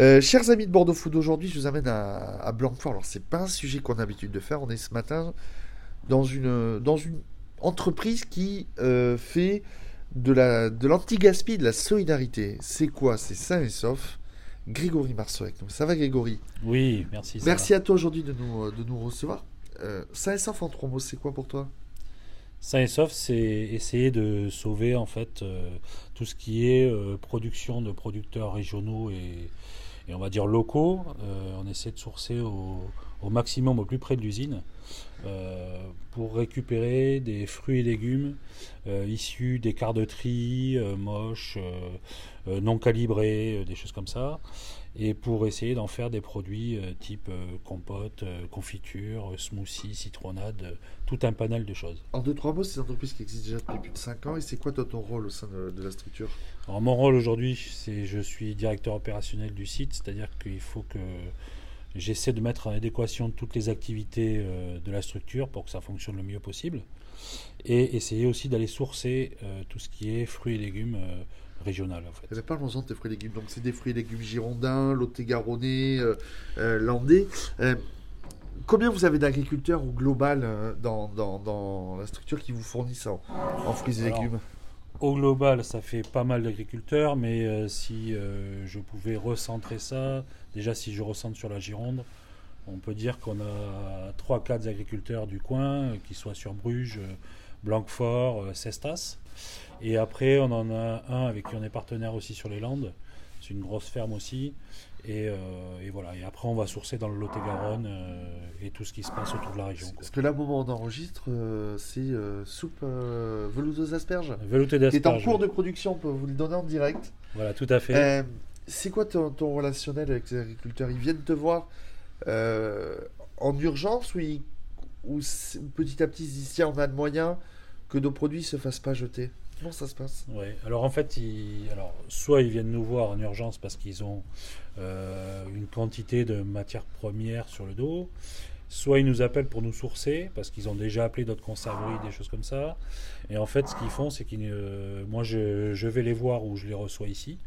Euh, chers amis de Bordeaux Food, aujourd'hui je vous amène à, à Blanquefort. Alors c'est pas un sujet qu'on a l'habitude de faire. On est ce matin dans une, dans une entreprise qui euh, fait de la de l'anti-gaspi, de la solidarité. C'est quoi? C'est sain et sauf. Grégory Marceau avec nous. Ça va Grégory? Oui, merci. Merci à toi aujourd'hui de nous, de nous recevoir. Euh, sain et sauf en trois mots, c'est quoi pour toi? Sain et sauf, c'est essayer de sauver en fait euh, tout ce qui est euh, production de producteurs régionaux et, et on va dire locaux. Euh, on essaie de sourcer au, au maximum au plus près de l'usine euh, pour récupérer des fruits et légumes euh, issus des quarts de tri euh, moches, non calibrés, des choses comme ça. Et pour essayer d'en faire des produits type compote, confiture, smoothie, citronnade, tout un panel de choses. En deux, trois mots, c'est une entreprise qui existe déjà depuis plus de 5 ans. Et c'est quoi toi ton rôle au sein de, de la structure? Alors, mon rôle aujourd'hui, c'est je suis directeur opérationnel du site, c'est-à-dire qu'il faut que j'essaie de mettre en adéquation toutes les activités euh, de la structure pour que ça fonctionne le mieux possible, et essayer aussi d'aller sourcer euh, tout ce qui est fruits et légumes euh, régional en fait. Eh bien, Parlons-en de tes fruits et légumes. Donc, c'est des fruits et légumes girondins, lot-et-garonnais, euh, landais. Combien vous avez d'agriculteurs au global euh, dans, dans, dans la structure qui vous fournissent en, en fruits et Alors, légumes? Au global, ça fait pas mal d'agriculteurs, mais euh, si euh, je pouvais recentrer ça, déjà si je recentre sur la Gironde, on peut dire qu'on a 3-4 agriculteurs du coin, euh, qui soient sur Bruges, euh, Blanquefort, Cestas. Et après, on en a un avec qui on est partenaire aussi sur les Landes. C'est une grosse ferme aussi. Et, euh, et voilà. Et après, on va sourcer dans le Lot-et-Garonne euh, et tout ce qui se passe autour de la région. quoi. Parce que là, au moment où on enregistre, euh, c'est soupe euh, velours aux asperges. Velouté Qui est en d'asperges. cours de production, on peut vous le donner en direct. Voilà, tout à fait. C'est quoi ton, ton relationnel avec les agriculteurs? Ils viennent te voir en urgence ou, ils- ou petit à petit ils se disent tiens, on a de moyens que nos produits se fassent pas jeter? Ça se passe? Ouais. Alors en fait, ils, alors, soit ils viennent nous voir en urgence parce qu'ils ont euh, une quantité de matières premières sur le dos, soit ils nous appellent pour nous sourcer parce qu'ils ont déjà appelé d'autres conserveries, des choses comme ça. Et en fait, ce qu'ils font, c'est qu'ils, moi, je, je vais les voir ou je les reçois ici.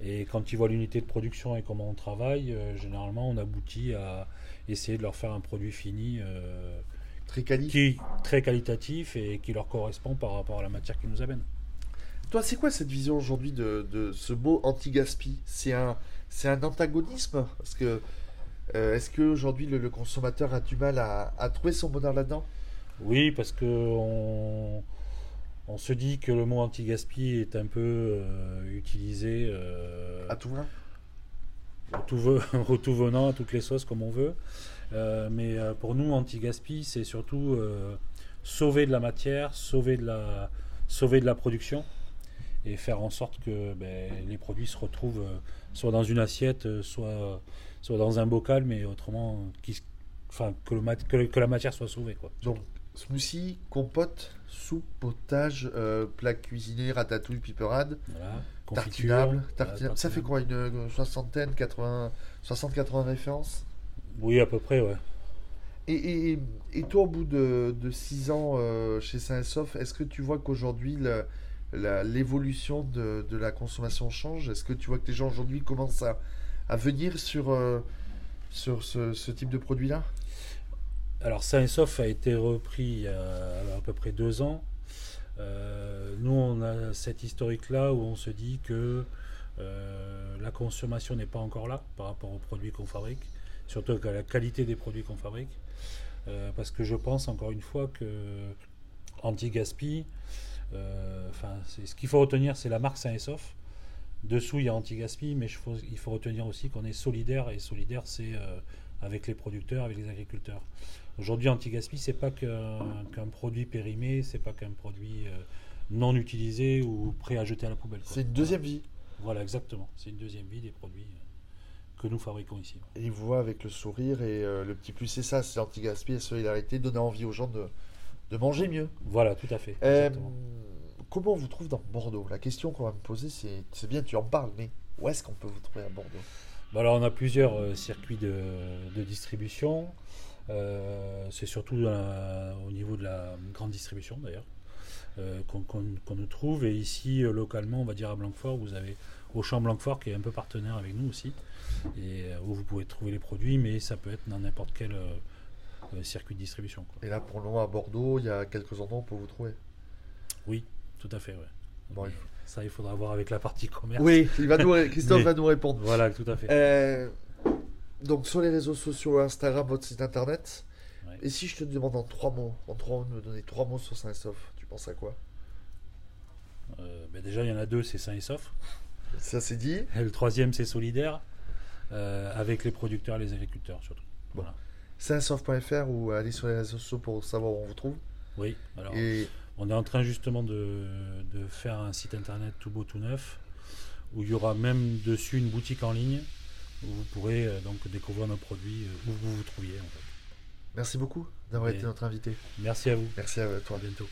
Et quand ils voient l'unité de production et comment on travaille, euh, généralement, on aboutit à essayer de leur faire un produit fini. euh, Très quali. qui est très qualitatif et qui leur correspond par rapport à la matière qu'ils nous amènent. Toi, c'est quoi cette vision aujourd'hui de, de ce mot anti-gaspi? C'est un, c'est un antagonisme? Parce que euh, est-ce qu'aujourd'hui le, le consommateur a du mal à, à trouver son bonheur là-dedans? Oui, parce que on, on se dit que le mot anti-gaspi est un peu euh, utilisé euh, À tout va? tout venant, toutes les sauces comme on veut. Euh, mais euh, pour nous, anti-gaspi, c'est surtout euh, sauver de la matière, sauver de la, sauver de la production et faire en sorte que ben, les produits se retrouvent soit dans une assiette, soit, soit dans un bocal, mais autrement, qui, enfin, que, la matière soit sauvée. Quoi. Smoothie, compote, soupe, potage, euh, plat cuisiné, ratatouille, piperade, Voilà. Tartinable. Ça fait quoi Une, soixantaine, 80, 60-80 références? Oui, à peu près, ouais. et, et, et toi, au bout de, de 6 ans euh, chez Saint-Sof, est-ce que tu vois qu'aujourd'hui, l'évolution de, de la consommation change? Est-ce que tu vois que les gens aujourd'hui commencent à, à venir sur, euh, sur ce, ce type de produit-là? Alors, et Sauf a été repris il y a à peu près deux ans. Euh, nous, on a cette historique-là où on se dit que euh, la consommation n'est pas encore là par rapport aux produits qu'on fabrique, surtout à la qualité des produits qu'on fabrique. Euh, parce que je pense encore une fois que anti-gaspi, enfin, ce qu'il faut retenir, c'est la marque Saint et Sauf. Dessous, il y a anti-gaspi, mais il faut retenir aussi qu'on est solidaire, et solidaire, c'est avec les producteurs, avec les agriculteurs. Aujourd'hui, anti-gaspi, c'est pas qu'un produit périmé, c'est pas qu'un produit euh, non utilisé ou prêt à jeter à la poubelle. C'est une deuxième vie. Voilà, exactement. C'est une deuxième vie des produits euh, que nous fabriquons ici. Et ils vous voient avec le sourire et euh, le petit plus, c'est ça, c'est anti-gaspi et solidarité, donner envie aux gens de, de manger mieux. Voilà, tout à fait. Euh, comment on vous trouve dans Bordeaux? La question qu'on va me poser, c'est c'est bien, tu en parles, mais où est-ce qu'on peut vous trouver à Bordeaux? Alors, on a plusieurs euh, circuits de, de distribution. Euh, c'est surtout la- au niveau de la grande distribution d'ailleurs euh, qu'on nous trouve. Et ici, localement, on va dire à Blanquefort, vous avez Auchan Blanquefort qui est un peu partenaire avec nous aussi, et où vous pouvez trouver les produits, mais ça peut être dans n'importe quel circuit de distribution. quoi. Et là, pour le moment, à Bordeaux, il y a quelques endroits où on peut vous trouver? Oui, tout à fait. ouais. Bon, Mais il faut- Ça, il faudra voir avec la partie commerce. Oui, il va nous, Christophe Mais- va nous répondre. Voilà, tout à fait. Euh, donc sur les réseaux sociaux, Instagram, votre site internet. Ouais. Et si je te demande en trois mots, en trois mots, de me donner trois mots sur Saint-Sauf, tu penses à quoi? Euh, ben déjà, il y en a deux, c'est sain et sauf. Ça c'est dit. Et le troisième, c'est solidaire, euh, avec les producteurs et les agriculteurs surtout. Bon. Voilà. Saintsauf.fr ou aller sur les réseaux sociaux pour savoir où on vous trouve. Oui, alors Et on est en train justement de, de faire un site internet tout beau, tout neuf, où il y aura même dessus une boutique en ligne, où vous pourrez euh, donc découvrir nos produits euh, où vous vous trouviez. En fait. merci beaucoup d'avoir été notre invité. Merci à vous, Merci à toi. à bientôt.